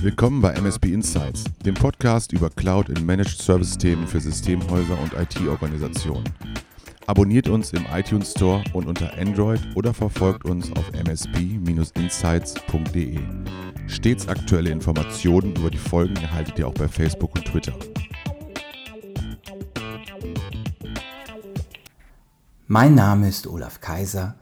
Willkommen bei MSB Insights, dem Podcast über Cloud in Managed Service Themen für Systemhäuser und IT-Organisationen. Abonniert uns im iTunes Store und unter Android oder verfolgt uns auf msb-insights.de. Stets aktuelle Informationen über die Folgen erhaltet ihr auch bei Facebook und Twitter. Mein Name ist Olaf Kaiser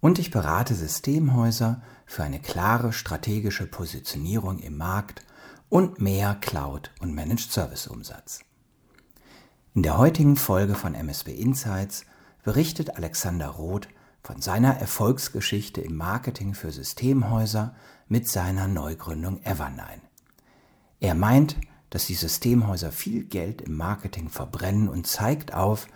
und ich berate Systemhäuser für eine klare strategische Positionierung im Markt und mehr Cloud- und Managed Service Umsatz. In der heutigen Folge von MSB Insights berichtet Alexander Roth von seiner Erfolgsgeschichte im Marketing für Systemhäuser mit seiner Neugründung Evernine. Er meint, dass die Systemhäuser viel Geld im Marketing verbrennen und zeigt auf,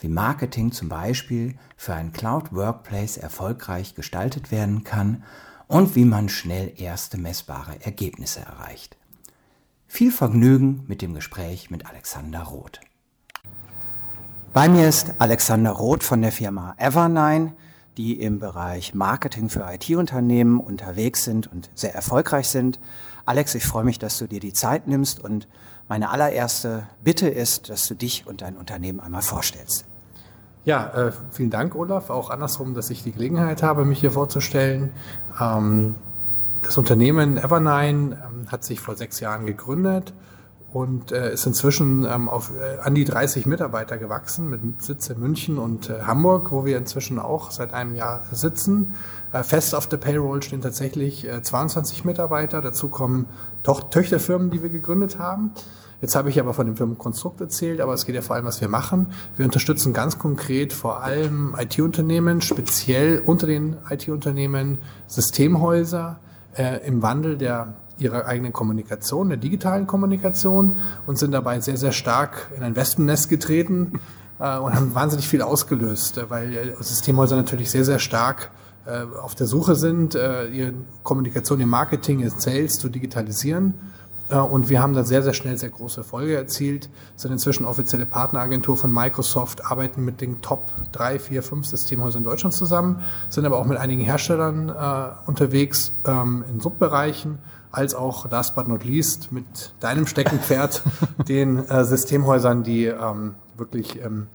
wie Marketing zum Beispiel für ein Cloud Workplace erfolgreich gestaltet werden kann und wie man schnell erste messbare Ergebnisse erreicht. Viel Vergnügen mit dem Gespräch mit Alexander Roth. Bei mir ist Alexander Roth von der Firma Evernine, die im Bereich Marketing für IT-Unternehmen unterwegs sind und sehr erfolgreich sind. Alex, ich freue mich, dass du dir die Zeit nimmst und meine allererste Bitte ist, dass du dich und dein Unternehmen einmal vorstellst. Ja, äh, vielen Dank, Olaf. Auch andersrum, dass ich die Gelegenheit habe, mich hier vorzustellen. Ähm, das Unternehmen Evernine ähm, hat sich vor sechs Jahren gegründet und äh, ist inzwischen ähm, auf äh, an die 30 Mitarbeiter gewachsen mit Sitz in München und äh, Hamburg, wo wir inzwischen auch seit einem Jahr sitzen. Äh, fest auf der Payroll stehen tatsächlich äh, 22 Mitarbeiter. Dazu kommen Töchterfirmen, die wir gegründet haben. Jetzt habe ich aber von dem Firmenkonstrukt erzählt, aber es geht ja vor allem, was wir machen. Wir unterstützen ganz konkret vor allem IT-Unternehmen, speziell unter den IT-Unternehmen Systemhäuser äh, im Wandel der ihrer eigenen Kommunikation, der digitalen Kommunikation und sind dabei sehr, sehr stark in ein Wespennest getreten äh, und haben wahnsinnig viel ausgelöst, äh, weil äh, Systemhäuser natürlich sehr, sehr stark äh, auf der Suche sind, ihre Kommunikation im Marketing, in Sales zu digitalisieren und wir haben da sehr, sehr schnell sehr große Erfolge erzielt, sind inzwischen offizielle Partneragentur von Microsoft, arbeiten mit den Top 3, 4, 5 Systemhäusern in Deutschland zusammen, sind aber auch mit einigen Herstellern äh, unterwegs ähm, in Subbereichen, als auch, last but not least, mit deinem Steckenpferd, den äh, Systemhäusern, die ähm, wirklich ähm,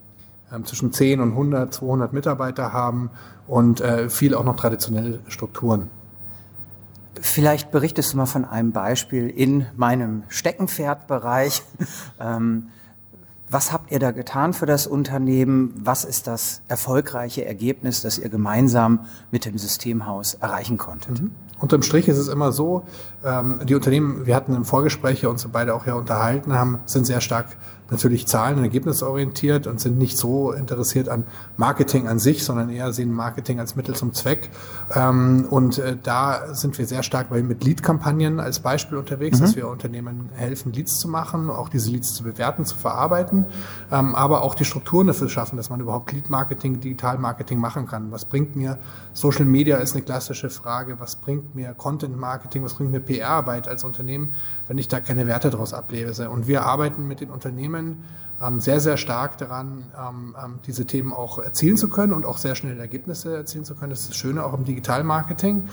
ähm zwischen 10 und 100, 200 Mitarbeiter haben und äh, viel auch noch traditionelle Strukturen. Vielleicht berichtest du mal von einem Beispiel in meinem Steckenpferdbereich. ähm, was habt ihr da getan für das Unternehmen? Was ist das erfolgreiche Ergebnis, das ihr gemeinsam mit dem Systemhaus erreichen konntet? Mhm. Unterm Strich ist es immer so, ähm, die Unternehmen, wir hatten im Vorgespräch uns beide auch ja unterhalten haben, sind sehr stark natürlich zahlen- und ergebnisorientiert und sind nicht so interessiert an Marketing an sich, sondern eher sehen Marketing als Mittel zum Zweck. Ähm, und äh, da sind wir sehr stark mit Lead-Kampagnen als Beispiel unterwegs, mhm. dass wir Unternehmen helfen, Leads zu machen, auch diese Leads zu bewerten, zu verarbeiten, ähm, aber auch die Strukturen dafür schaffen, dass man überhaupt Lead-Marketing, Digital-Marketing machen kann. Was bringt mir Social Media ist eine klassische Frage. Was bringt mir Content-Marketing, was bringt mir PR-Arbeit als Unternehmen, wenn ich da keine Werte daraus ablese? Und wir arbeiten mit den Unternehmen Unternehmen ähm, sehr, sehr stark daran, ähm, ähm, diese Themen auch erzielen zu können und auch sehr schnell Ergebnisse erzielen zu können. Das ist das Schöne auch im Digitalmarketing.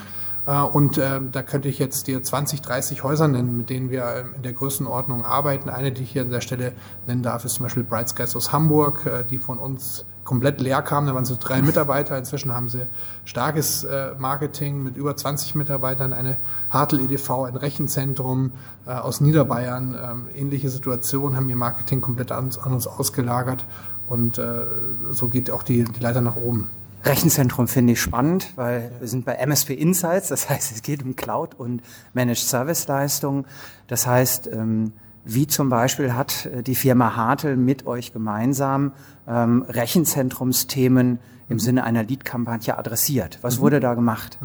Äh, und da könnte ich jetzt dir 20, 30 Häuser nennen, mit denen wir in der Größenordnung arbeiten. Eine, die ich hier an der Stelle nennen darf, ist zum Beispiel Bright Skies aus Hamburg, äh, die von uns komplett leer kamen. Da waren so drei Mitarbeiter. Inzwischen haben sie starkes äh, Marketing mit über 20 Mitarbeitern, eine Hartel EDV, ein Rechenzentrum äh, aus Niederbayern. Ähm, ähnliche Situation, haben ihr Marketing komplett an, uns ausgelagert. Und äh, so geht auch die, die Leiter nach oben. Rechenzentrum finde ich spannend, weil wir sind bei MSP Insights, das heißt, es geht um Cloud und Managed Service Leistungen. Das heißt, ähm, wie zum Beispiel hat äh, die Firma Hartel mit euch gemeinsam ähm, Rechenzentrumsthemen im Sinne einer Lead-Kampagne adressiert? Was mhm. wurde da gemacht?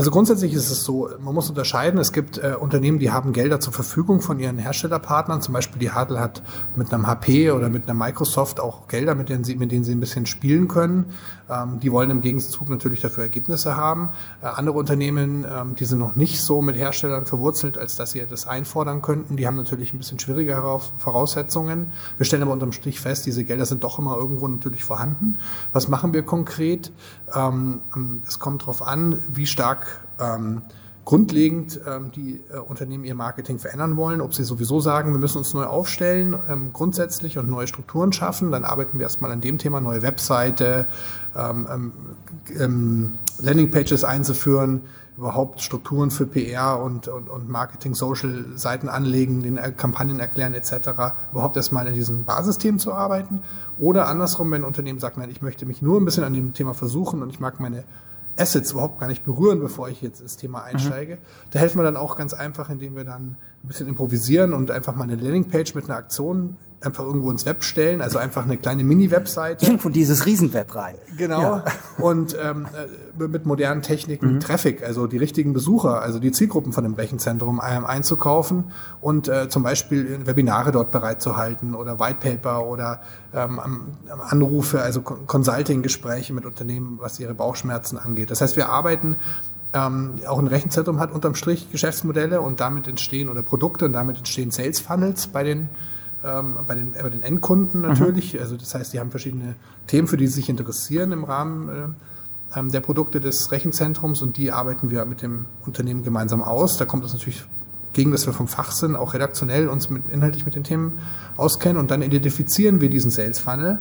Also grundsätzlich ist es so, man muss unterscheiden. Es gibt äh, Unternehmen, die haben Gelder zur Verfügung von ihren Herstellerpartnern. Zum Beispiel die Hadel hat mit einem HP oder mit einer Microsoft auch Gelder, mit denen sie, mit denen sie ein bisschen spielen können. Ähm, die wollen im Gegenzug natürlich dafür Ergebnisse haben. Äh, andere Unternehmen, ähm, die sind noch nicht so mit Herstellern verwurzelt, als dass sie das einfordern könnten. Die haben natürlich ein bisschen schwierigere Voraussetzungen. Wir stellen aber unterm Strich fest, diese Gelder sind doch immer irgendwo natürlich vorhanden. Was machen wir konkret? Ähm, ähm es kommt darauf an, wie stark ähm, grundlegend ähm, die äh, Unternehmen ihr Marketing verändern wollen, ob sie sowieso sagen, wir müssen uns neu aufstellen, ähm, grundsätzlich und neue Strukturen schaffen, dann arbeiten wir erstmal an dem Thema, neue Webseite, ähm, ähm, ähm Landingpages einzuführen, überhaupt Strukturen für PR und, und, und Marketing, Social-Seiten anlegen, den äh, Kampagnen erklären etc., überhaupt erstmal in diesen Basisthemen zu arbeiten. Oder andersrum, wenn ein Unternehmen sagt, nein, ich möchte mich nur ein bisschen an dem Thema versuchen und ich mag meine Assets überhaupt gar nicht berühren, bevor ich jetzt ins Thema einsteige. Mhm. Da helfen wir dann auch ganz einfach, indem wir dann ein bisschen improvisieren und einfach mal eine Landingpage mit einer Aktion einfach irgendwo ins Web stellen, also einfach eine kleine Mini-Webseite. Irgendwo dieses Riesenweb rein. Genau. Ja. Und ähm, äh, mit modernen Techniken mhm. Traffic, also die richtigen Besucher, also die Zielgruppen von dem Rechenzentrum ähm, einzukaufen und äh, zum Beispiel Webinare dort bereitzuhalten oder Whitepaper oder ähm, Anrufe, also Consulting-Gespräche mit Unternehmen, was ihre Bauchschmerzen angeht. Das heißt, wir arbeiten ähm, auch ein Rechenzentrum hat unterm Strich Geschäftsmodelle und damit entstehen oder Produkte und damit entstehen Sales Funnels bei den ähm, bei, den, bei den Endkunden natürlich. Mhm. Also das heißt, die haben verschiedene Themen, für die sie sich interessieren im Rahmen äh, ähm, der Produkte des Rechenzentrums und die arbeiten wir mit dem Unternehmen gemeinsam aus. Da kommt es natürlich gegen, dass wir vom Fach sind, auch redaktionell uns mit, inhaltlich mit den Themen auskennen und dann identifizieren wir diesen Sales Funnel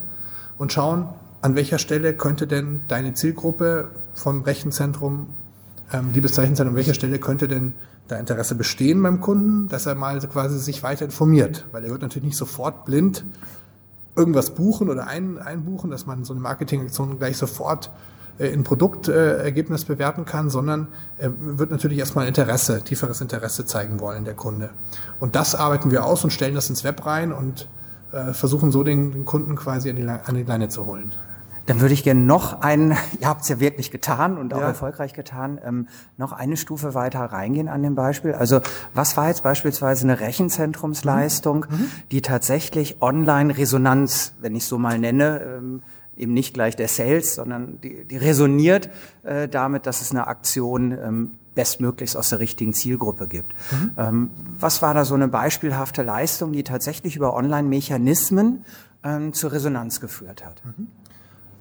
und schauen, an welcher Stelle könnte denn deine Zielgruppe vom Rechenzentrum, ähm, liebes Rechenzentrum, an welcher Stelle könnte denn da Interesse bestehen beim Kunden, dass er mal quasi sich weiter informiert, weil er wird natürlich nicht sofort blind irgendwas buchen oder ein, einbuchen, dass man so eine Marketingaktion gleich sofort äh, in Produktergebnis bewerten kann, sondern er wird natürlich erstmal Interesse, tieferes Interesse zeigen wollen, der Kunde. Und das arbeiten wir aus und stellen das ins Web rein und äh, versuchen so den, den Kunden quasi an die, an die Leine zu holen. Dann würde ich gerne noch einen, ihr habt es ja wirklich getan und auch ja. erfolgreich getan, ähm, noch eine Stufe weiter reingehen an dem Beispiel. Also was war jetzt beispielsweise eine Rechenzentrumsleistung, mhm. mhm. die tatsächlich Online-Resonanz, wenn ich so mal nenne, ähm, eben nicht gleich der Sales, sondern die, die resoniert äh, damit, dass es eine Aktion ähm, bestmöglichst aus der richtigen Zielgruppe gibt. Mhm. Ähm, was war da so eine beispielhafte Leistung, die tatsächlich über Online-Mechanismen ähm, zur Resonanz geführt hat? Mhm.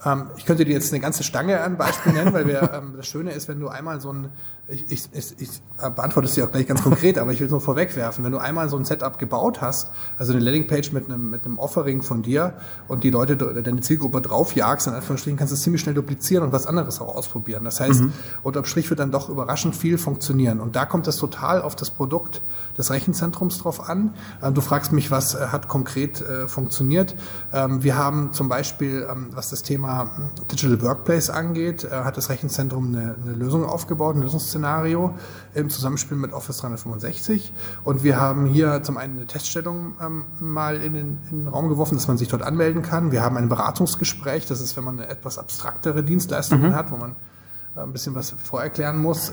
Ähm, ich könnte dir jetzt eine ganze Stange an Beispielen nennen, weil wir, ähm, das Schöne ist, wenn du einmal so ein, ich, ich, ich, beantworte es dir auch gleich ganz konkret, aber ich will es nur vorwegwerfen, wenn du einmal so ein Setup gebaut hast, also eine Landingpage mit einem, mit einem Offering von dir und die Leute, deine Zielgruppe draufjagst, in Anführungsstrichen, kannst du es ziemlich schnell duplizieren und was anderes auch ausprobieren. Das heißt, mhm. unterm Strich wird dann doch überraschend viel funktionieren. Und da kommt es total auf das Produkt des Rechenzentrums drauf an. Ähm, du fragst mich, was äh, hat konkret äh, funktioniert. Ähm, wir haben zum Beispiel, was das Thema Digital Workplace angeht, äh, hat das Rechenzentrum eine, eine Lösung aufgebaut, ein Lösungsszenario im Zusammenspiel mit Office 365. Und wir haben hier zum einen eine Teststellung mal in den, in den Raum geworfen, dass man sich dort anmelden kann. Wir haben ein Beratungsgespräch, das ist, wenn man eine etwas abstraktere Dienstleistungen mhm. hat, wo man ein bisschen was vorerklären muss,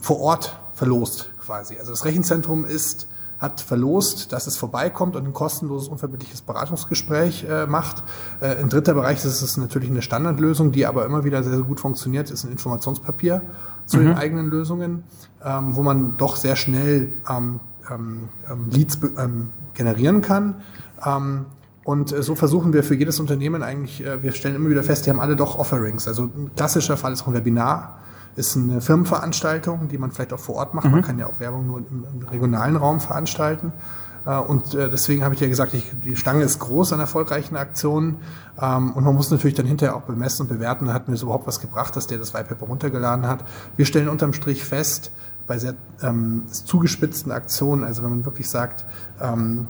vor Ort verlost quasi. Also das Rechenzentrum ist hat verlost, dass es vorbeikommt und ein kostenloses, unverbindliches Beratungsgespräch äh, macht. Äh, ein dritter Bereich das ist natürlich eine Standardlösung, die aber immer wieder sehr, sehr gut funktioniert, ist ein Informationspapier zu mhm. den eigenen Lösungen, ähm, wo man doch sehr schnell ähm, ähm, ähm Leads ähm, generieren kann. Ähm, und äh, so versuchen wir für jedes Unternehmen eigentlich, äh, wir stellen immer wieder fest, die haben alle doch Offerings. Also ein klassischer Fall ist auch ein Webinar ist eine Firmenveranstaltung, die man vielleicht auch vor Ort macht. Mhm. Man kann ja auch Werbung nur im, im regionalen Raum veranstalten. Äh, und äh, deswegen habe ich ja gesagt, ich, die Stange ist groß an erfolgreichen Aktionen. Ähm, und man muss natürlich dann hinterher auch bemessen und bewerten, hat mir das überhaupt was gebracht, dass der das White Paper runtergeladen hat. Wir stellen unterm Strich fest, bei sehr ähm, zugespitzten Aktionen, also wenn man wirklich sagt, ähm,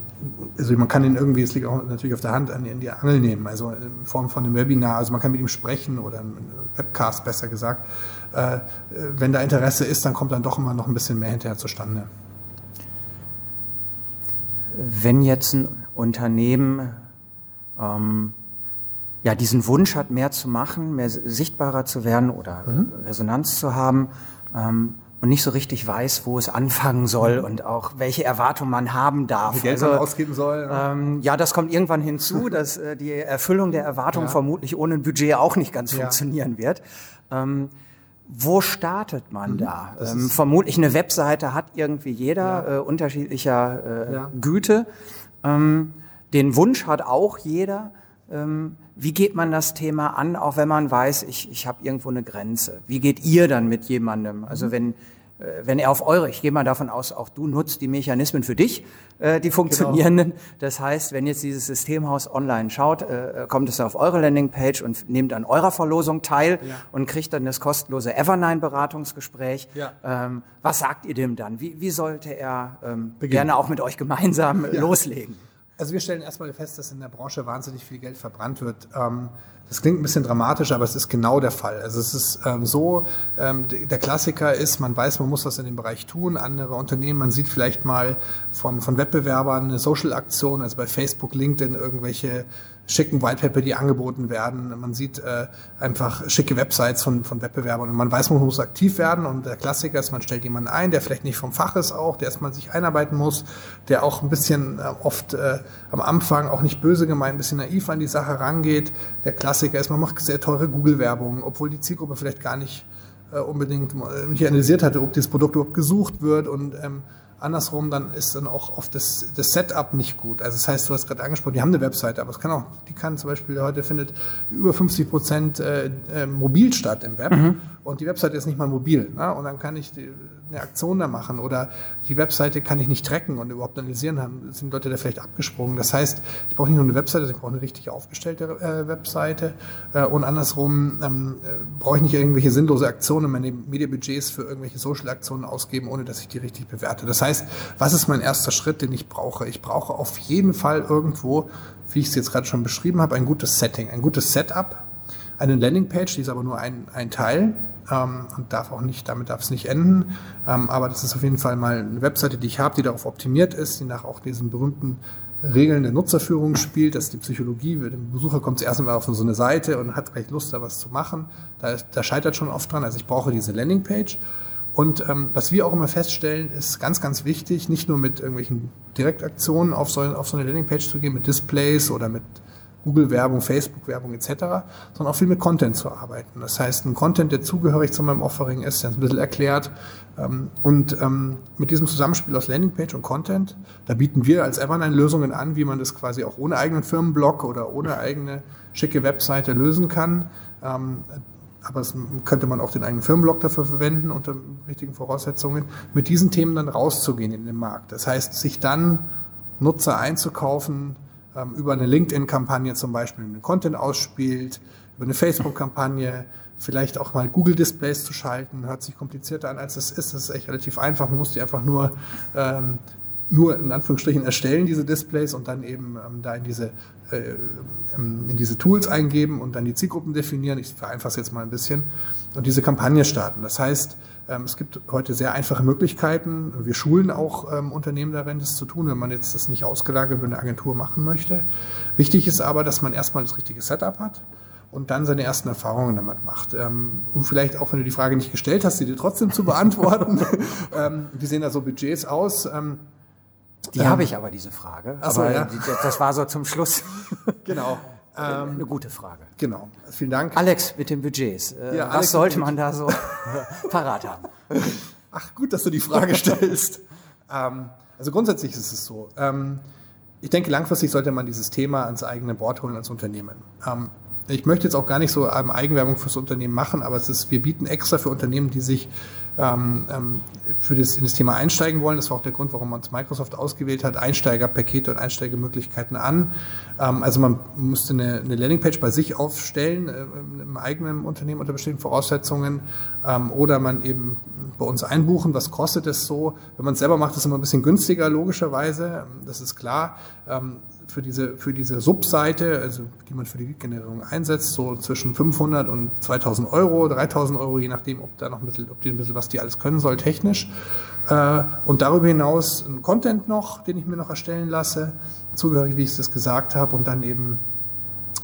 also man kann ihn irgendwie, es liegt auch natürlich auf der Hand, an die, an die Angel nehmen, also in Form von einem Webinar, also man kann mit ihm sprechen oder einem Webcast besser gesagt. Äh, wenn da Interesse ist, dann kommt dann doch immer noch ein bisschen mehr hinterher zustande. Wenn jetzt ein Unternehmen ähm, ja diesen Wunsch hat, mehr zu machen, mehr sichtbarer zu werden oder mhm. Resonanz zu haben, ähm, und nicht so richtig weiß, wo es anfangen soll und auch welche Erwartungen man haben darf. Wie Geld also, man ausgeben soll. Ähm, ja, das kommt irgendwann hinzu, dass äh, die Erfüllung der Erwartungen ja. vermutlich ohne ein Budget auch nicht ganz ja. funktionieren wird. Ähm, wo startet man mhm. da? Ähm, vermutlich eine Webseite hat irgendwie jeder ja. äh, unterschiedlicher äh. Güte. Ähm, den Wunsch hat auch jeder. Ähm, wie geht man das Thema an, auch wenn man weiß, ich, ich habe irgendwo eine Grenze? Wie geht ihr dann mit jemandem? Also mhm. wenn äh, wenn er auf eure, ich gehe mal davon aus, auch du nutzt die Mechanismen für dich, äh, die funktionierenden. Genau. Das heißt, wenn jetzt dieses Systemhaus online schaut, äh, kommt es auf eure Landingpage und nehmt an eurer Verlosung teil ja. und kriegt dann das kostenlose Evernine-Beratungsgespräch. Ja. Ähm, was sagt ihr dem dann? Wie, wie sollte er ähm, gerne auch mit euch gemeinsam ja. loslegen? Also wir stellen erstmal fest, dass in der Branche wahnsinnig viel Geld verbrannt wird. Ähm, das klingt ein bisschen dramatisch, aber es ist genau der Fall. Also es ist ähm, so, ähm, der Klassiker ist, man weiß, man muss was in dem Bereich tun. Andere Unternehmen, man sieht vielleicht mal von, von Wettbewerbern eine Social-Aktion, also bei Facebook, LinkedIn irgendwelche schicken Whitepaper, die angeboten werden. Man sieht äh, einfach schicke Websites von, von Wettbewerbern und man weiß, man muss aktiv werden. Und der Klassiker ist, man stellt jemanden ein, der vielleicht nicht vom Fach ist auch, der erstmal sich einarbeiten muss, der auch ein bisschen äh, oft äh, am Anfang auch nicht böse gemeint, ein bisschen naiv an die Sache rangeht. Der Klassiker ist, man macht sehr teure Google-Werbung, obwohl die Zielgruppe vielleicht gar nicht äh, unbedingt äh, nicht analysiert hatte, ob dieses Produkt überhaupt gesucht wird und ähm, Andersrum, dann ist dann auch oft das, das Setup nicht gut. Also das heißt, du hast gerade angesprochen, die haben eine Webseite, aber es kann auch, die kann zum Beispiel heute findet über 50 Prozent äh, äh, mobil statt im Web. Mhm und die Webseite ist nicht mal mobil. Ne? Und dann kann ich die, eine Aktion da machen oder die Webseite kann ich nicht tracken und überhaupt analysieren, haben, sind Leute da vielleicht abgesprungen. Das heißt, ich brauche nicht nur eine Webseite, ich brauche eine richtig aufgestellte äh, Webseite äh, und andersrum ähm, äh, brauche ich nicht irgendwelche sinnlose Aktionen, meine Medienbudgets für irgendwelche Social-Aktionen ausgeben, ohne dass ich die richtig bewerte. Das heißt, was ist mein erster Schritt, den ich brauche? Ich brauche auf jeden Fall irgendwo, wie ich es jetzt gerade schon beschrieben habe, ein gutes Setting, ein gutes Setup, eine Landingpage, die ist aber nur ein, ein Teil ähm, und darf auch nicht, damit darf es nicht enden. Ähm, aber das ist auf jeden Fall mal eine Webseite, die ich habe, die darauf optimiert ist, die nach auch diesen berühmten Regeln der Nutzerführung spielt, dass die Psychologie, der Besucher kommt zuerst einmal auf so eine Seite und hat gleich Lust, da was zu machen. Da, da scheitert schon oft dran. Also ich brauche diese Landingpage. Und ähm, was wir auch immer feststellen, ist ganz, ganz wichtig, nicht nur mit irgendwelchen Direktaktionen auf so, auf so eine Landingpage zu gehen, mit Displays oder mit Google-Werbung, Facebook-Werbung etc., sondern auch viel mit Content zu arbeiten. Das heißt, ein Content, der zugehörig zu meinem Offering ist, der ein bisschen erklärt. Ähm, und ähm, mit diesem Zusammenspiel aus Landingpage und Content, da bieten wir als Everline Lösungen an, wie man das quasi auch ohne eigenen Firmenblog oder ohne eigene schicke Webseite lösen kann. Ähm, aber das könnte man auch den eigenen Firmenblog dafür verwenden unter richtigen Voraussetzungen, mit diesen Themen dann rauszugehen in den Markt. Das heißt, sich dann Nutzer einzukaufen, ähm, über eine LinkedIn-Kampagne zum Beispiel einen Content ausspielt, über eine Facebook-Kampagne, vielleicht auch mal Google-Displays zu schalten, hört sich komplizierter an, als es ist. Das ist echt relativ einfach. Man muss die einfach nur, ähm, nur in Anführungsstrichen erstellen, diese Displays, und dann eben ähm, da in diese, äh, ähm, in diese Tools eingeben und dann die Zielgruppen definieren. Ich vereinfache es jetzt mal ein bisschen. Und diese Kampagne starten. Das heißt, es gibt heute sehr einfache Möglichkeiten. Wir schulen auch ähm, Unternehmen darin, das zu tun, wenn man jetzt das nicht ausgelagert über eine Agentur machen möchte. Wichtig ist aber, dass man erstmal das richtige Setup hat und dann seine ersten Erfahrungen damit macht. Ähm, um vielleicht auch, wenn du die Frage nicht gestellt hast, die dir trotzdem zu beantworten. ähm, wie sehen da so Budgets aus? Ähm, die ähm, habe ich aber, diese Frage. Ach so, aber ja. das war so zum Schluss. genau. Ähm, eine gute Frage. Genau. Vielen Dank. Alex mit den Budgets. Äh, ja, was Alex sollte man da so parat haben? Ach, gut, dass du die Frage stellst. ähm, also grundsätzlich ist es so. Ähm, ich denke, langfristig sollte man dieses Thema ans eigene Board holen als Unternehmen. Ähm, ich möchte jetzt auch gar nicht so ähm, Eigenwerbung fürs Unternehmen machen, aber es ist, wir bieten extra für Unternehmen, die sich ähm, ähm, für das, in das Thema einsteigen wollen. Das war auch der Grund, warum man uns Microsoft ausgewählt hat. Einsteigerpakete und Einsteigermöglichkeiten an. Ähm, also man musste eine, eine Landingpage bei sich aufstellen, äh, im eigenen Unternehmen unter bestimmten Voraussetzungen. Ähm, oder man eben bei uns einbuchen. Was kostet es so? Wenn man es selber macht, ist es immer ein bisschen günstiger, logischerweise. Das ist klar. Für diese, für diese Subseite, also die man für die Lead-Generierung einsetzt, so zwischen 500 und 2000 Euro, 3000 Euro, je nachdem, ob da noch ein bisschen, ob die ein bisschen, was die alles können soll, technisch. Äh, und darüber hinaus ein Content noch, den ich mir noch erstellen lasse, zugehörig, wie ich das gesagt habe, und dann eben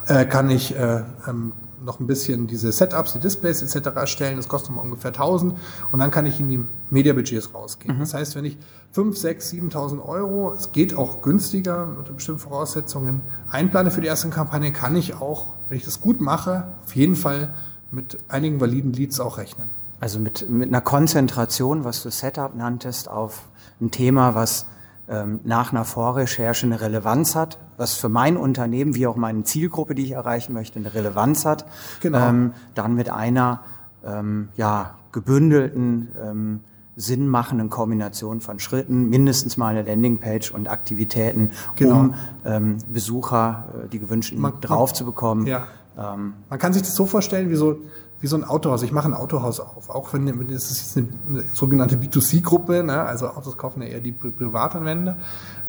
äh, kann ich äh, ähm, noch ein bisschen diese Setups, die Displays etc. erstellen. Das kostet nochmal ungefähr 1000 und dann kann ich in die Mediabudgets rausgehen. Mhm. Das heißt, wenn ich 5, 6, 7.000 Euro, es geht auch günstiger unter bestimmten Voraussetzungen, einplane für die erste Kampagne, kann ich auch, wenn ich das gut mache, auf jeden Fall mit einigen validen Leads auch rechnen. Also mit, mit einer Konzentration, was du Setup nanntest, auf ein Thema, was nach einer Vorrecherche eine Relevanz hat, was für mein Unternehmen wie auch meine Zielgruppe, die ich erreichen möchte, eine Relevanz hat. Genau. Ähm, dann mit einer ähm, ja, gebündelten, ähm, sinnmachenden Kombination von Schritten, mindestens mal eine Landingpage und Aktivitäten, genau. um ähm, Besucher, äh, die gewünschten, man, drauf zu bekommen. Ja. Ähm, man kann sich das so vorstellen, wie so wie so ein Autohaus. Ich mache ein Autohaus auf, auch wenn es ist eine, sogenannte B2C-Gruppe, ne? also Autos kaufen ja eher die Pri Privatanwender.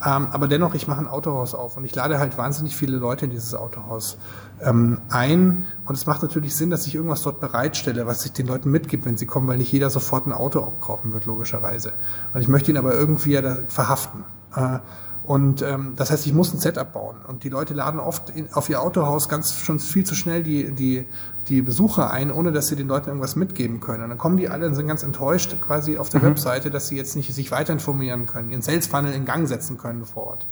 Ähm, aber dennoch, ich mache ein Autohaus auf und ich lade halt wahnsinnig viele Leute in dieses Autohaus ähm, ein. Und es macht natürlich Sinn, dass ich irgendwas dort bereitstelle, was ich den Leuten mitgebe, wenn sie kommen, weil nicht jeder sofort ein Auto auch kaufen wird, logischerweise. Und ich möchte ihn aber irgendwie ja da verhaften. Äh, und ähm, das heißt, ich muss ein Setup bauen. Und die Leute laden oft in, auf ihr Autohaus ganz schon viel zu schnell die, die, die Besucher ein, ohne dass sie den Leuten irgendwas mitgeben können. Und dann kommen die alle und sind ganz enttäuscht quasi auf der mhm. Webseite, dass sie jetzt nicht sich weiter informieren können, ihren Sales Funnel in Gang setzen können vor Ort.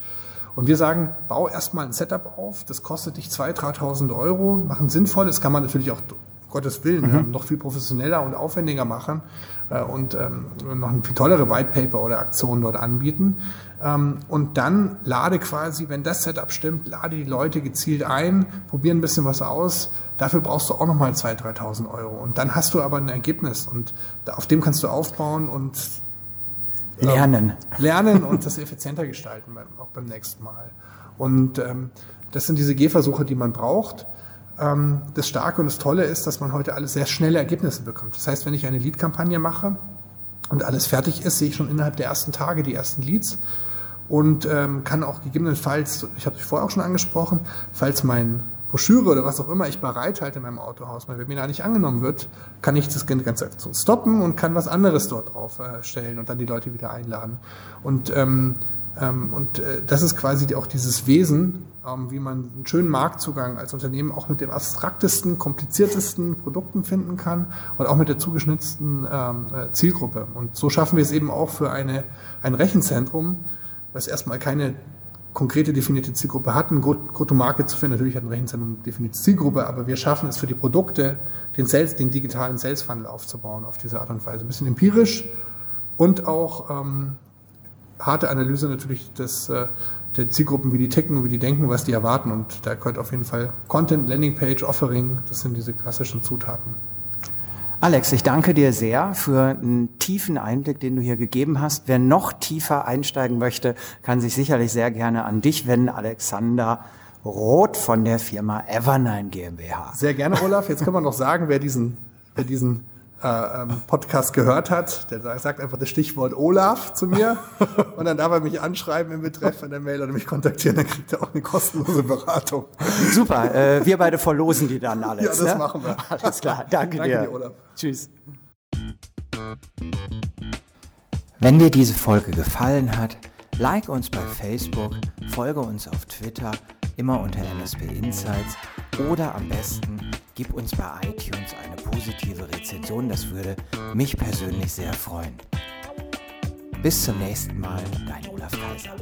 Und wir sagen, bau erstmal ein Setup auf, das kostet dich 2.000, 3.000 Euro, machen sinnvoll, das kann man natürlich auch Gottes Willen, mhm. noch viel professioneller und aufwendiger machen äh, und ähm, noch eine viel tollere White Paper oder Aktion dort anbieten. Ähm, und dann lade quasi, wenn das Setup stimmt, lade die Leute gezielt ein, probiere ein bisschen was aus. Dafür brauchst du auch nochmal 2.000, 3.000 Euro. Und dann hast du aber ein Ergebnis und auf dem kannst du aufbauen und ähm, lernen. Lernen und das effizienter gestalten, auch beim nächsten Mal. Und ähm, das sind diese Gehversuche, die man braucht. Ähm, das Starke und das Tolle ist, dass man heute alles sehr schnelle Ergebnisse bekommt. Das heißt, wenn ich eine Lead-Kampagne mache und alles fertig ist, sehe ich schon innerhalb der ersten Tage die ersten Leads und ähm, kann auch gegebenenfalls, ich habe es vorher auch schon angesprochen, falls mein Broschüre oder was auch immer ich bereithalte in meinem Autohaus, mein Webinar nicht angenommen wird, kann ich das ganze Aktion stoppen und kann was anderes dort drauf äh, und dann die Leute wieder einladen. Und, ähm, ähm, und äh, das ist quasi auch dieses Wesen, ähm, wie man einen schönen Marktzugang als Unternehmen auch mit den abstraktesten, kompliziertesten Produkten finden kann und auch mit der zugeschnitzten ähm, äh, Zielgruppe. Und so schaffen wir es eben auch für eine, ein Rechenzentrum, was erstmal keine konkrete definierte Zielgruppe hat, ein Go-to-Market zu finden. Natürlich hat ein Rechenzentrum eine definierte Zielgruppe, aber wir schaffen es für die Produkte, den Sales, den digitalen Sales-Funnel aufzubauen auf diese Art und Weise. Ein bisschen empirisch und auch ähm, harte Analyse natürlich des, äh, der Zielgruppen, wie die ticken und wie die denken, was die erwarten. Und da gehört auf jeden Fall Content, Landingpage, Offering, das sind diese klassischen Zutaten. Alex, ich danke dir sehr für einen tiefen Einblick, den du hier gegeben hast. Wer noch tiefer einsteigen möchte, kann sich sicherlich sehr gerne an dich wenden, Alexander Roth von der Firma Evernine GmbH. Sehr gerne, Olaf. Jetzt kann man noch sagen, wer diesen, wer diesen Podcast gehört hat, der sagt einfach das Stichwort Olaf zu mir und dann darf er mich anschreiben im Betreff von der Mail oder mich kontaktieren, dann kriegt er auch eine kostenlose Beratung. Super, äh, wir beide verlosen die dann, Alex. Ja, das ne? machen wir. Alles klar, danke, danke dir. dir Olaf. Tschüss. Wenn dir diese Folge gefallen hat, like uns bei Facebook, folge uns auf Twitter, immer unter MSP Insights oder am besten gib uns bei iTunes eine positive Rezension, das würde mich persönlich sehr freuen. Bis zum nächsten Mal, dein Olaf Kaiser.